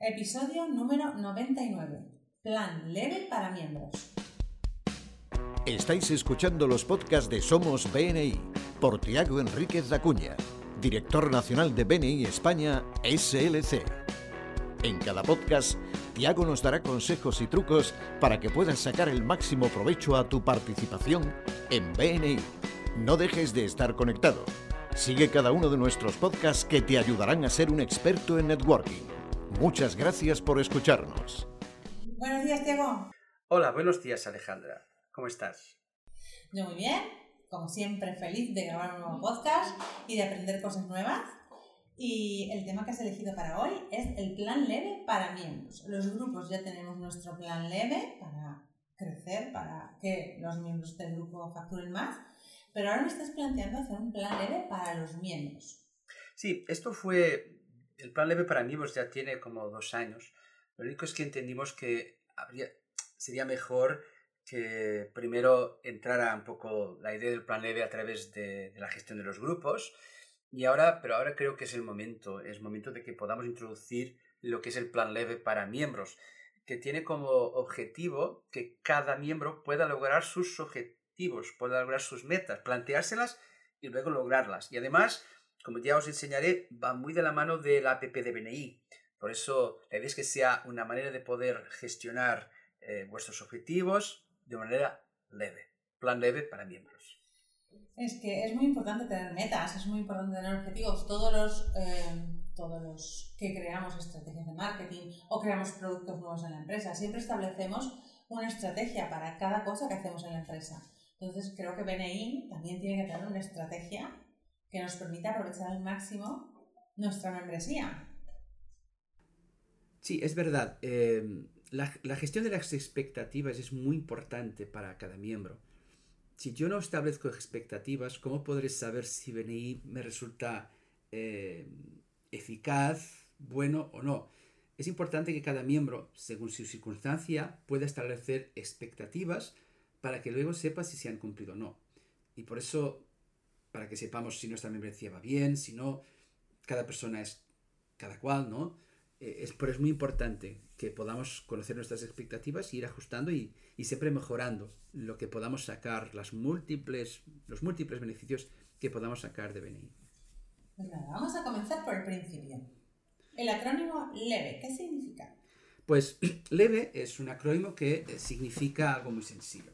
Episodio número 99. Plan leve para miembros. Estáis escuchando los podcasts de Somos BNI por Tiago Enríquez Acuña, director nacional de BNI España SLC. En cada podcast, Tiago nos dará consejos y trucos para que puedas sacar el máximo provecho a tu participación en BNI. No dejes de estar conectado. Sigue cada uno de nuestros podcasts que te ayudarán a ser un experto en networking. Muchas gracias por escucharnos. Buenos días, Tiago. Hola, buenos días Alejandra. ¿Cómo estás? Yo muy bien, como siempre feliz de grabar un nuevo podcast y de aprender cosas nuevas. Y el tema que has elegido para hoy es el plan leve para miembros. Los grupos ya tenemos nuestro plan leve para crecer, para que los miembros del grupo facturen más, pero ahora me estás planteando hacer un plan leve para los miembros. Sí, esto fue, el plan leve para miembros ya tiene como dos años. Lo único es que entendimos que sería mejor que primero entrara un poco la idea del plan leve a través de, de la gestión de los grupos y ahora, pero ahora creo que es el momento, es momento de que podamos introducir lo que es el plan leve para miembros, que tiene como objetivo que cada miembro pueda lograr sus objetivos, pueda lograr sus metas, planteárselas y luego lograrlas. Y además, como ya os enseñaré, va muy de la mano de la APP de BNI. Por eso, la idea es que sea una manera de poder gestionar eh, vuestros objetivos de manera leve. Plan leve para miembros. Es que es muy importante tener metas, es muy importante tener objetivos. Todos los, eh, todos los que creamos estrategias de marketing o creamos productos nuevos en la empresa, siempre establecemos una estrategia para cada cosa que hacemos en la empresa. Entonces creo que BNI también tiene que tener una estrategia que nos permita aprovechar al máximo nuestra membresía. Sí, es verdad. Eh, la, gestión de las expectativas es muy importante para cada miembro. Si yo no establezco expectativas, ¿cómo podré saber si BNI me resulta eh, eficaz, bueno o no? Es importante que cada miembro, según su circunstancia, pueda establecer expectativas para que luego sepa si se han cumplido o no. Y por eso, para que sepamos si nuestra membresía va bien, si no, cada persona es cada cual, ¿no? Eh, es, pero es muy importante que podamos conocer nuestras expectativas y ir ajustando y, y, siempre mejorando lo que podamos sacar, las múltiples, los múltiples beneficios que podamos sacar de BNI. Pues nada, vamos a comenzar por el principio. El acrónimo LEVE, ¿qué significa? Pues leve es un acrónimo que eh, significa algo muy sencillo.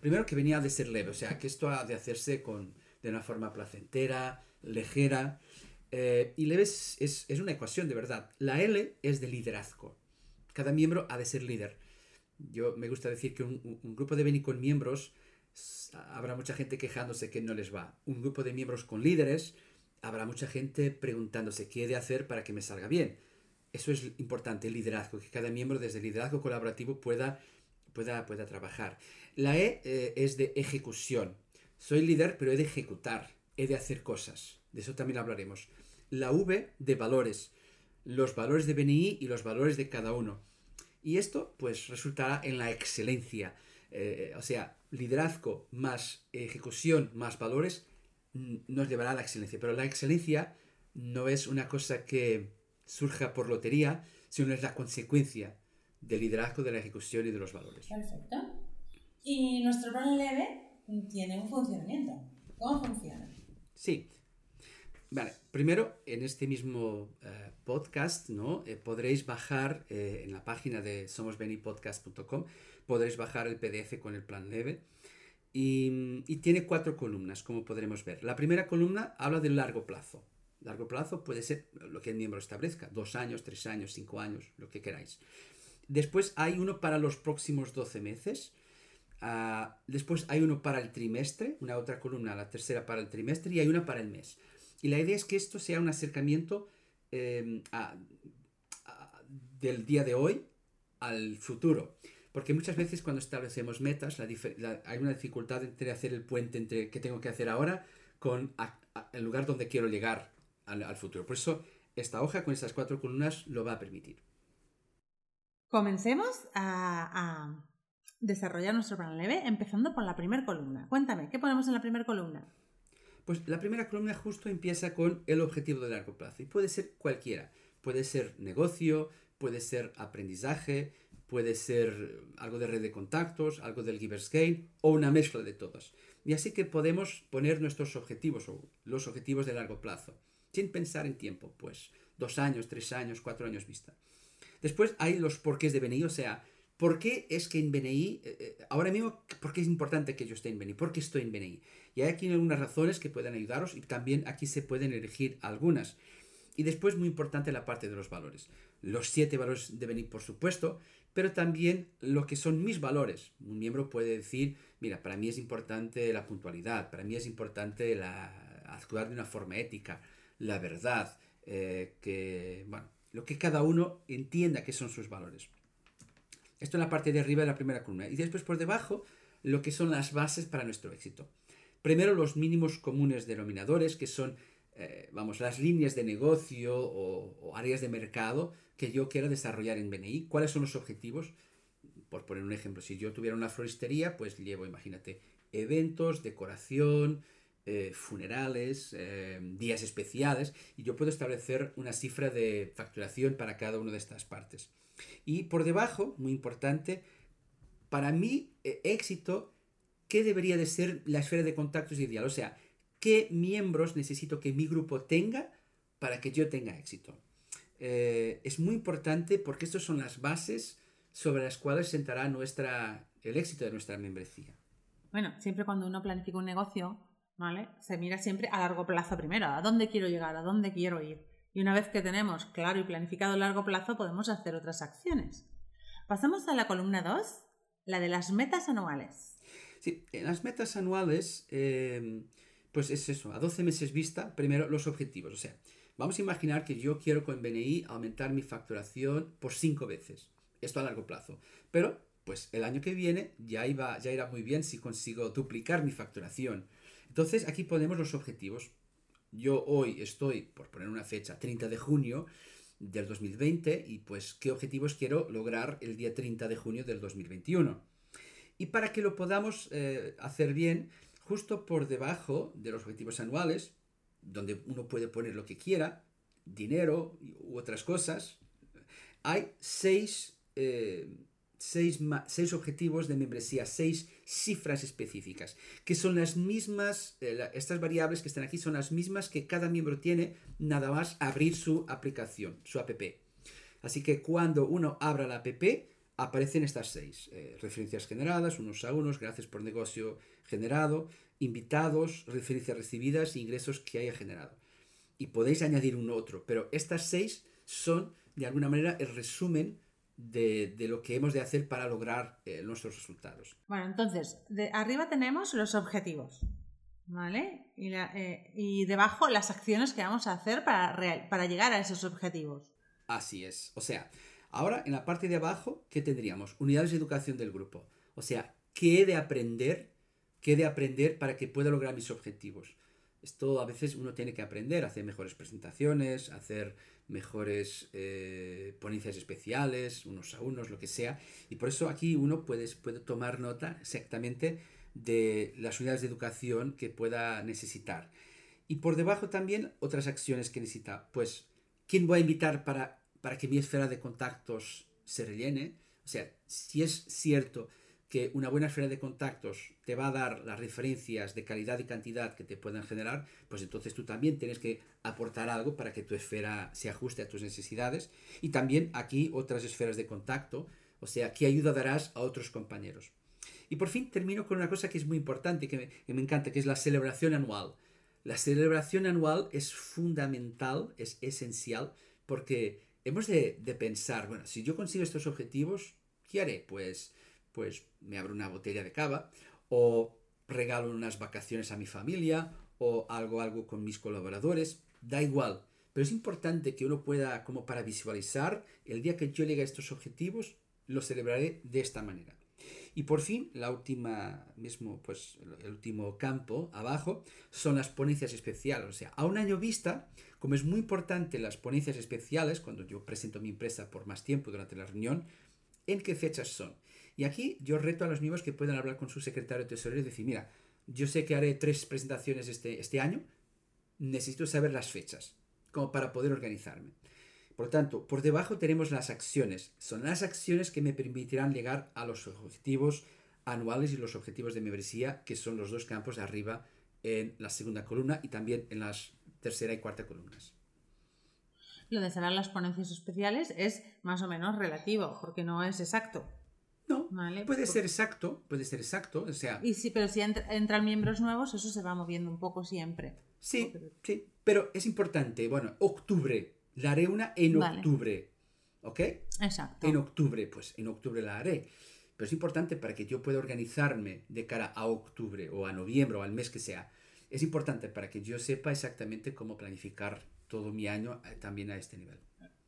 Primero que venía de ser leve, o sea, que esto ha de hacerse con, de una forma placentera, ligera. Eh, y leve es, es, una ecuación de verdad. La L es de liderazgo. Cada miembro ha de ser líder. Yo me gusta decir que un, un, grupo de BNI con miembros habrá mucha gente quejándose que no les va. Un grupo de miembros con líderes habrá mucha gente preguntándose qué he de hacer para que me salga bien. Eso es importante, el liderazgo, que cada miembro desde el liderazgo colaborativo pueda, pueda, pueda trabajar. La E eh, es de ejecución. Soy líder, pero he de ejecutar, he de hacer cosas. De eso también hablaremos. La V de valores. Los valores de BNI y los valores de cada uno. Y esto, pues, resultará en la excelencia. Eh, o sea, liderazgo más ejecución más valores nos llevará a la excelencia. Pero la excelencia no es una cosa que surja por lotería, sino es la consecuencia del liderazgo, de la ejecución y de los valores. Perfecto. Y nuestro plan leve tiene un funcionamiento. ¿Cómo funciona? Sí. Vale, primero en este mismo uh, podcast, ¿no? Eh, podréis bajar eh, en la página de somosbenipodcast.com, podréis bajar el PDF con el plan leve y, y, tiene cuatro columnas, como podremos ver. La primera columna habla del largo plazo. Largo plazo puede ser lo que el miembro establezca, dos años, tres años, cinco años, lo que queráis. Después hay uno para los próximos 12 meses. Uh, después hay uno para el trimestre, una otra columna, la tercera para el trimestre y hay una para el mes. Y la idea es que esto sea un acercamiento eh, a, del día de hoy al futuro. Porque muchas veces cuando establecemos metas, hay una dificultad entre hacer el puente entre qué tengo que hacer ahora con el lugar donde quiero llegar al, al, futuro. Por eso esta hoja con estas cuatro columnas lo va a permitir. Comencemos a, desarrollar nuestro plan leve empezando por la primera columna. Cuéntame, ¿qué ponemos en la primera columna? Pues la primera columna justo empieza con el objetivo de largo plazo y puede ser cualquiera. Puede ser negocio, puede ser aprendizaje, puede ser algo de red de contactos, algo del Giver's Gain o una mezcla de todas. Y así que podemos poner nuestros objetivos o los objetivos de largo plazo, sin pensar en tiempo, pues dos años, tres años, cuatro años vista. Después hay los porqués de BNI, o sea, ¿por qué es que en BNI, eh, eh, ahora mismo, por qué es importante que yo esté en BNI? ¿Por qué estoy en BNI? Y hay aquí algunas razones que pueden ayudaros y también aquí se pueden elegir algunas. Y después, muy importante, la parte de los valores. Los siete valores de BNI, por supuesto, pero también lo que son mis valores. Un miembro puede decir, mira, para mí es importante la puntualidad, para mí es importante la, actuar de una forma ética, la verdad, eh, que, bueno, lo que cada uno entienda que son sus valores. Esto en la parte de arriba de la primera columna. Y después por debajo, lo que son las bases para nuestro éxito. Primero, los mínimos comunes denominadores, que son, eh, vamos, las líneas de negocio o, áreas de mercado que yo quiero desarrollar en BNI. ¿Cuáles son los objetivos? Por poner un ejemplo, si yo tuviera una floristería, pues llevo, imagínate, eventos, decoración, eh, funerales, eh, días especiales, y yo puedo establecer una cifra de facturación para cada una de estas partes. Y por debajo, muy importante, para mí, eh, éxito, ¿qué debería de ser la esfera de contactos ideal? O sea, ¿qué miembros necesito que mi grupo tenga para que yo tenga éxito? es muy importante porque estas son las bases sobre las cuales sentará nuestra, el éxito de nuestra membresía. Bueno, siempre cuando uno planifica un negocio, ¿vale? Se mira siempre a largo plazo primero, a dónde quiero llegar, a dónde quiero ir. Y una vez que tenemos claro y planificado a largo plazo, podemos hacer otras acciones. Pasamos a la columna 2, la de las metas anuales. Sí, en las metas anuales, em, pues es eso, a 12 meses vista, primero los objetivos. O sea, vamos a imaginar que yo quiero con BNI aumentar mi facturación por 5 veces. Esto a largo plazo. Pero, pues el año que viene ya, iba, ya irá muy bien si consigo duplicar mi facturación entonces aquí ponemos los objetivos. Yo hoy estoy, por poner una fecha, 30 de junio del 2020 y pues qué objetivos quiero lograr el día 30 de junio del 2021. Y para que lo podamos eh, hacer bien, justo por debajo de los objetivos anuales, donde uno puede poner lo que quiera, dinero u otras cosas, hay seis eh, seis, objetivos de membresía, seis cifras específicas, que son las mismas, eh, estas variables que están aquí son las mismas que cada miembro tiene nada más abrir su aplicación, su app. Así que cuando uno abra la app, aparecen estas seis. Eh, referencias generadas, unos a unos, gracias por negocio generado, invitados, referencias recibidas, ingresos que haya generado. Y podéis añadir un otro, pero estas seis son de alguna manera el resumen de, lo que hemos de hacer para lograr eh, nuestros resultados. Bueno, entonces, de arriba tenemos los objetivos, ¿vale? Y, eh, y debajo las acciones que vamos a hacer para, para llegar a esos objetivos. Así es. O sea, ahora en la parte de abajo, ¿qué tendríamos? Unidades de educación del grupo. O sea, ¿qué he de aprender? ¿Qué he de aprender para que pueda lograr mis objetivos? Esto a veces uno tiene que aprender, hacer mejores presentaciones, hacer mejores eh, ponencias especiales, unos a unos, lo que sea. Y por eso aquí uno puede, puede tomar nota exactamente de las unidades de educación que pueda necesitar. Y por debajo también otras acciones que necesita. Pues, ¿quién voy a invitar para, para que mi esfera de contactos se rellene? O sea, si es cierto que una buena esfera de contactos te va a dar las referencias de calidad y cantidad que te puedan generar, pues entonces tú también tienes que aportar algo para que tu esfera se ajuste a tus necesidades. Y también aquí otras esferas de contacto, o sea, qué ayuda darás a otros compañeros. Y por fin termino con una cosa que es muy importante, que me, que me encanta, que es la celebración anual. La celebración anual es fundamental, es esencial, porque hemos de, de pensar, bueno, si yo consigo estos objetivos, ¿qué haré? Pues pues me abro una botella de cava o regalo unas vacaciones a mi familia o algo algo con mis colaboradores, da igual. Pero es importante que uno pueda, como para visualizar, el día que yo llegue a estos objetivos, lo celebraré de esta manera. Y por fin, la última, mismo, pues, el último campo abajo son las ponencias especiales. O sea, a un año vista, como es muy importante las ponencias especiales, cuando yo presento mi empresa por más tiempo durante la reunión, ¿en qué fechas son? Y aquí yo reto a los miembros que puedan hablar con su secretario tesorero y decir, mira, yo sé que haré tres presentaciones este, este año, necesito saber las fechas, como para poder organizarme. Por tanto, por debajo tenemos las acciones. Son las acciones que me permitirán llegar a los objetivos anuales y los objetivos de membresía, que son los dos campos de arriba en la segunda columna y también en las tercera y cuarta columnas. Lo de cerrar las ponencias especiales es más o menos relativo, porque no es exacto. No, puede ser exacto, puede ser exacto, o sea... Y sí, pero si entran miembros nuevos, eso se va moviendo un poco siempre. Sí, sí, pero es importante, bueno, octubre, la haré una en octubre, ¿ok? Exacto. En octubre, pues en octubre la haré. Pero es importante para que yo pueda organizarme de cara a octubre o a noviembre o al mes que sea. Es importante para que yo sepa exactamente cómo planificar todo mi año eh, también a este nivel.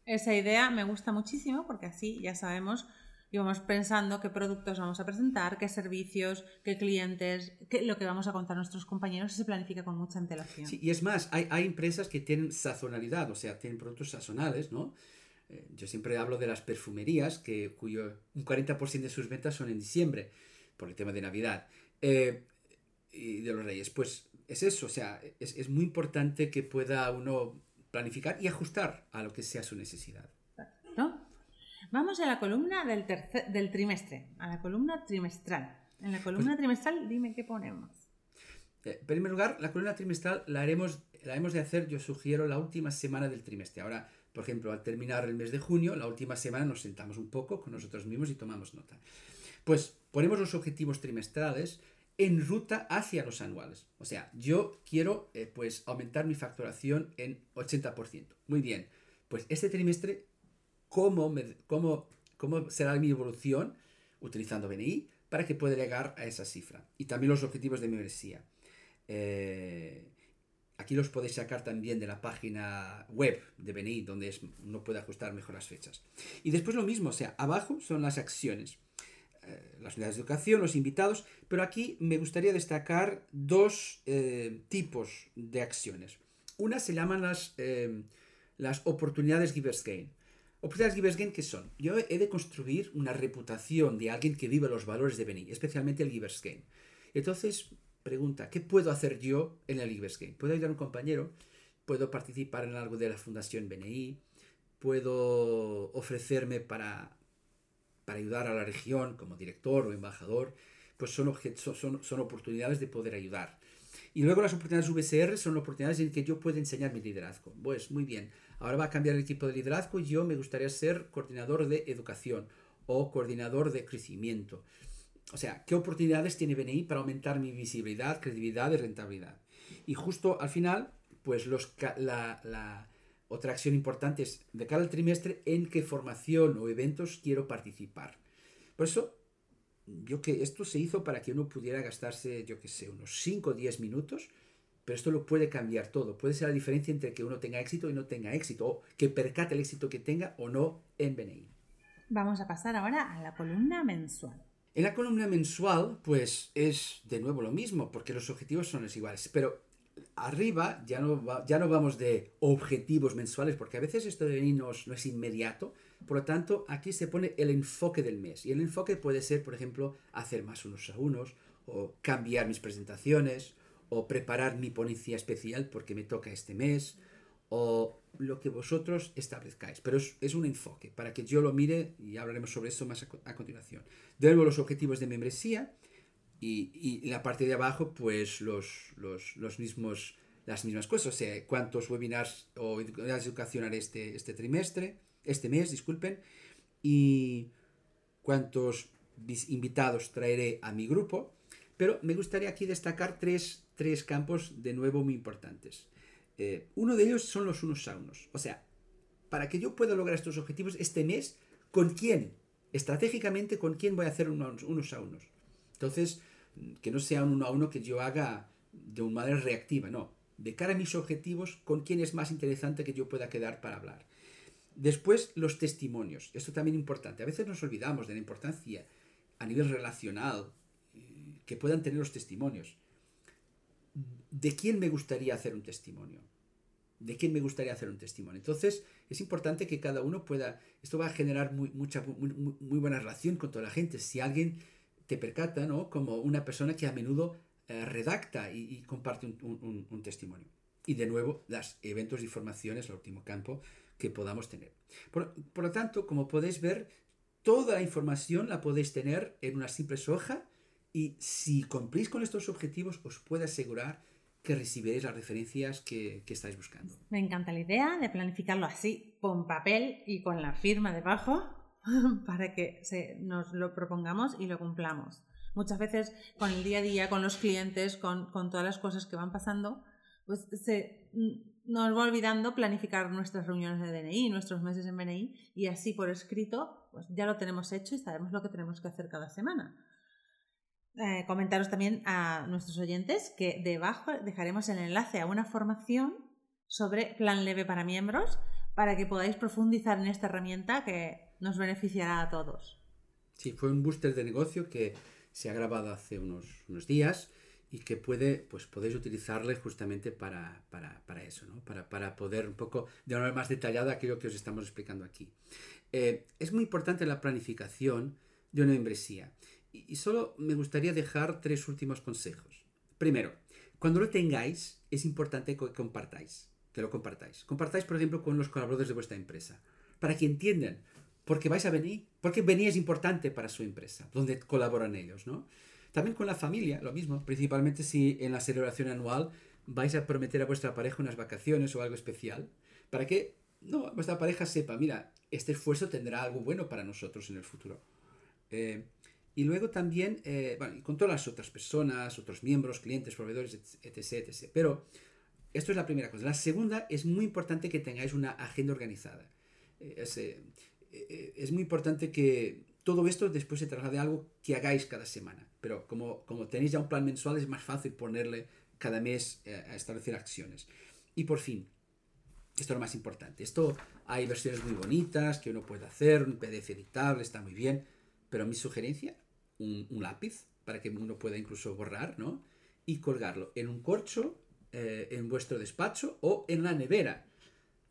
Esa idea me gusta muchísimo porque así ya sabemos y vamos pensando qué productos vamos a presentar, qué servicios, qué clientes, qué, lo que vamos a contar a nuestros compañeros y se planifica con mucha antelación. Sí, y es más, hay, hay empresas que tienen sazonalidad, o sea, tienen productos sazonales, ¿no? Eh, yo siempre hablo de las perfumerías, que, cuyo un 40% de sus ventas son en diciembre, por el tema de Navidad. Eh, y de los Reyes. Pues es eso, o sea, es, es, muy importante que pueda uno planificar y ajustar a lo que sea su necesidad. Vamos a la columna del, tercer, del trimestre, a la columna trimestral. En la columna pues trimestral, dime qué ponemos. Eh, en primer lugar, la columna trimestral la haremos, la hemos de hacer, yo sugiero, la última semana del trimestre. Ahora, por ejemplo, al terminar el mes de junio, la última semana nos sentamos un poco con nosotros mismos y tomamos nota. Pues ponemos los objetivos trimestrales en ruta hacia los anuales. O sea, yo quiero eh, pues aumentar mi facturación en 80%. Muy bien. Pues este trimestre, ¿cómo, cómo, cómo será mi evolución utilizando BNI para que pueda llegar a esa cifra? Y también los objetivos de membresía. Eh, Aquí los podéis sacar también de la página web de BNI, donde es, uno puede ajustar mejor las fechas. Y después lo mismo, o sea, abajo son las acciones, eh, las unidades de educación, los invitados, pero aquí me gustaría destacar dos eh, tipos de acciones. Una se llaman las, eh, las oportunidades Givers Gain. Oportunidades Givers Gain, ¿qué son? Yo he de construir una reputación de alguien que vive los valores de BNI, especialmente el Givers Gain. Entonces, pregunta, ¿qué puedo hacer yo en el Givers Game? ¿Puedo ayudar a un compañero? ¿Puedo participar en algo de la Fundación BNI? ¿Puedo ofrecerme para, para ayudar a la región como director o embajador? Pues son, son, son oportunidades de poder ayudar. Y luego las oportunidades VCR son oportunidades en que yo puedo enseñar mi liderazgo. Pues muy bien, ahora va a cambiar el equipo de liderazgo y yo me gustaría ser coordinador de educación o coordinador de crecimiento o sea, ¿qué oportunidades tiene BNI para aumentar mi visibilidad, credibilidad y rentabilidad? Y justo al final, pues los, la, otra acción importante es de cara al trimestre en qué formación o eventos quiero participar. Por eso, yo que esto se hizo para que uno pudiera gastarse, yo que sé, unos 5 o 10 minutos, pero esto lo puede cambiar todo. Puede ser la diferencia entre que uno tenga éxito y no tenga éxito, o que percate el éxito que tenga o no en BNI. Vamos a pasar ahora a la columna mensual. En la columna mensual, pues es de nuevo lo mismo, porque los objetivos son los iguales. Pero arriba ya no, ya no vamos de objetivos mensuales, porque a veces esto de venir no, es inmediato. Por lo tanto, aquí se pone el enfoque del mes. Y el enfoque puede ser, por ejemplo, hacer más unos a unos, o cambiar mis presentaciones, o preparar mi ponencia especial porque me toca este mes, o lo que vosotros establezcáis. Pero es, un enfoque para que yo lo mire y hablaremos sobre eso más a, continuación. De nuevo, los objetivos de membresía y, y la parte de abajo, pues los, los, mismos, las mismas cosas. O sea, cuántos webinars o de educación haré este, este trimestre, este mes, disculpen, y cuántos invitados traeré a mi grupo. Pero me gustaría aquí destacar tres, tres campos de nuevo muy importantes. Eh, uno de ellos son los unos a unos. O sea, para que yo pueda lograr estos objetivos este mes, ¿con quién? Estratégicamente, ¿con quién voy a hacer unos, unos a unos? Entonces, que no sea un uno a uno que yo haga de una manera reactiva, no. De cara a mis objetivos, ¿con quién es más interesante que yo pueda quedar para hablar? Después, los testimonios. Esto también es importante. A veces nos olvidamos de la importancia a nivel relacional eh, que puedan tener los testimonios. ¿De quién me gustaría hacer un testimonio? ¿De quién me gustaría hacer un testimonio? Entonces, es importante que cada uno pueda, esto va a generar muy, mucha, muy, buena relación con toda la gente. Si alguien te percata, ¿no? Como una persona que a menudo eh, redacta y, comparte un, testimonio. Y de nuevo, los eventos y formaciones, el último campo, que podamos tener. Por, por lo tanto, como podéis ver, toda la información la podéis tener en una simple hoja y si cumplís con estos objetivos os puedo asegurar que recibiréis las referencias que, que, estáis buscando. Me encanta la idea de planificarlo así, con papel y con la firma debajo, para que nos lo propongamos y lo cumplamos. Muchas veces con el día a día, con los clientes, con, con todas las cosas que van pasando, pues se nos va olvidando planificar nuestras reuniones de DNI, nuestros meses en BNI, y así por escrito, pues ya lo tenemos hecho y sabemos lo que tenemos que hacer cada semana. Eh, comentaros también a nuestros oyentes que debajo dejaremos el enlace a una formación sobre plan leve para miembros para que podáis profundizar en esta herramienta que nos beneficiará a todos. Sí, fue un booster de negocio que se ha grabado hace unos, unos días y que puede, pues podéis utilizarle justamente para, para, para eso, ¿no? para, para, poder un poco, de una manera más detallada, aquello que os estamos explicando aquí. Eh, es muy importante la planificación de una membresía. Y solo me gustaría dejar tres últimos consejos. Primero, cuando lo tengáis, es importante que compartáis, que lo compartáis. Compartáis, por ejemplo, con los colaboradores de vuestra empresa, para que entiendan por qué vais a venir, porque venir es importante para su empresa, donde colaboran ellos, ¿no? También con la familia, lo mismo, principalmente si en la celebración anual vais a prometer a vuestra pareja unas vacaciones o algo especial, para que no, vuestra pareja sepa, mira, este esfuerzo tendrá algo bueno para nosotros en el futuro. Eh, y luego también, eh, bueno, y con todas las otras personas, otros miembros, clientes, proveedores, etc, etc. Pero esto es la primera cosa. La segunda es muy importante que tengáis una agenda organizada. Eh, es, eh, es, muy importante que todo esto después se traslade a algo que hagáis cada semana. Pero como, como tenéis ya un plan mensual es más fácil ponerle cada mes a establecer acciones. Y por fin, esto es lo más importante. Esto hay versiones muy bonitas que uno puede hacer, un PDF editable, está muy bien. Pero mi sugerencia un, lápiz para que uno pueda incluso borrar, ¿no? Y colgarlo en un corcho, eh, en vuestro despacho o en la nevera.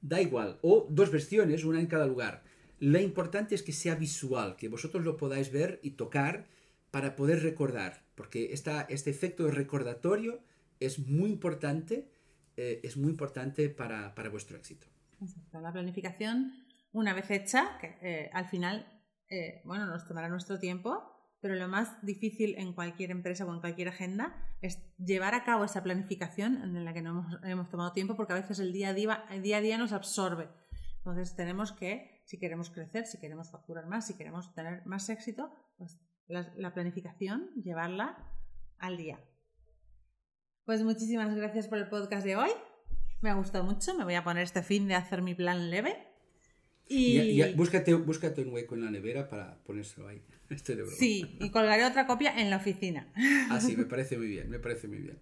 Da igual. O dos versiones, una en cada lugar. Lo importante es que sea visual, que vosotros lo podáis ver y tocar para poder recordar, porque esta, este efecto recordatorio es muy importante, eh, es muy importante para, para, vuestro éxito. La planificación, una vez hecha, que eh, al final, bueno, nos tomará nuestro tiempo, pero lo más difícil en cualquier empresa o en cualquier agenda es llevar a cabo esa planificación en la que no hemos, tomado tiempo porque a veces el día, a día, el día a día nos absorbe. Entonces tenemos que, si queremos crecer, si queremos facturar más, si queremos tener más éxito, pues la, la planificación, llevarla al día. Pues muchísimas gracias por el podcast de hoy. Me ha gustado mucho. Me voy a poner este fin de hacer mi plan leve. Y... búscate, búscate un hueco en la nevera para ponérselo ahí. Sí, y colgaré otra copia en la oficina. Ah, sí, me parece muy bien, me parece muy bien.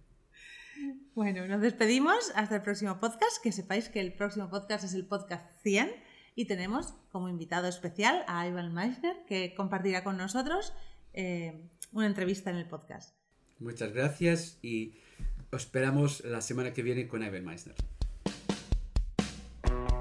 Bueno, nos despedimos hasta el próximo podcast. Que sepáis que el próximo podcast es el podcast 100 y tenemos como invitado especial a Ivan Meissner que compartirá con nosotros eh, una entrevista en el podcast. Muchas gracias y os esperamos la semana que viene con Ivan Meissner.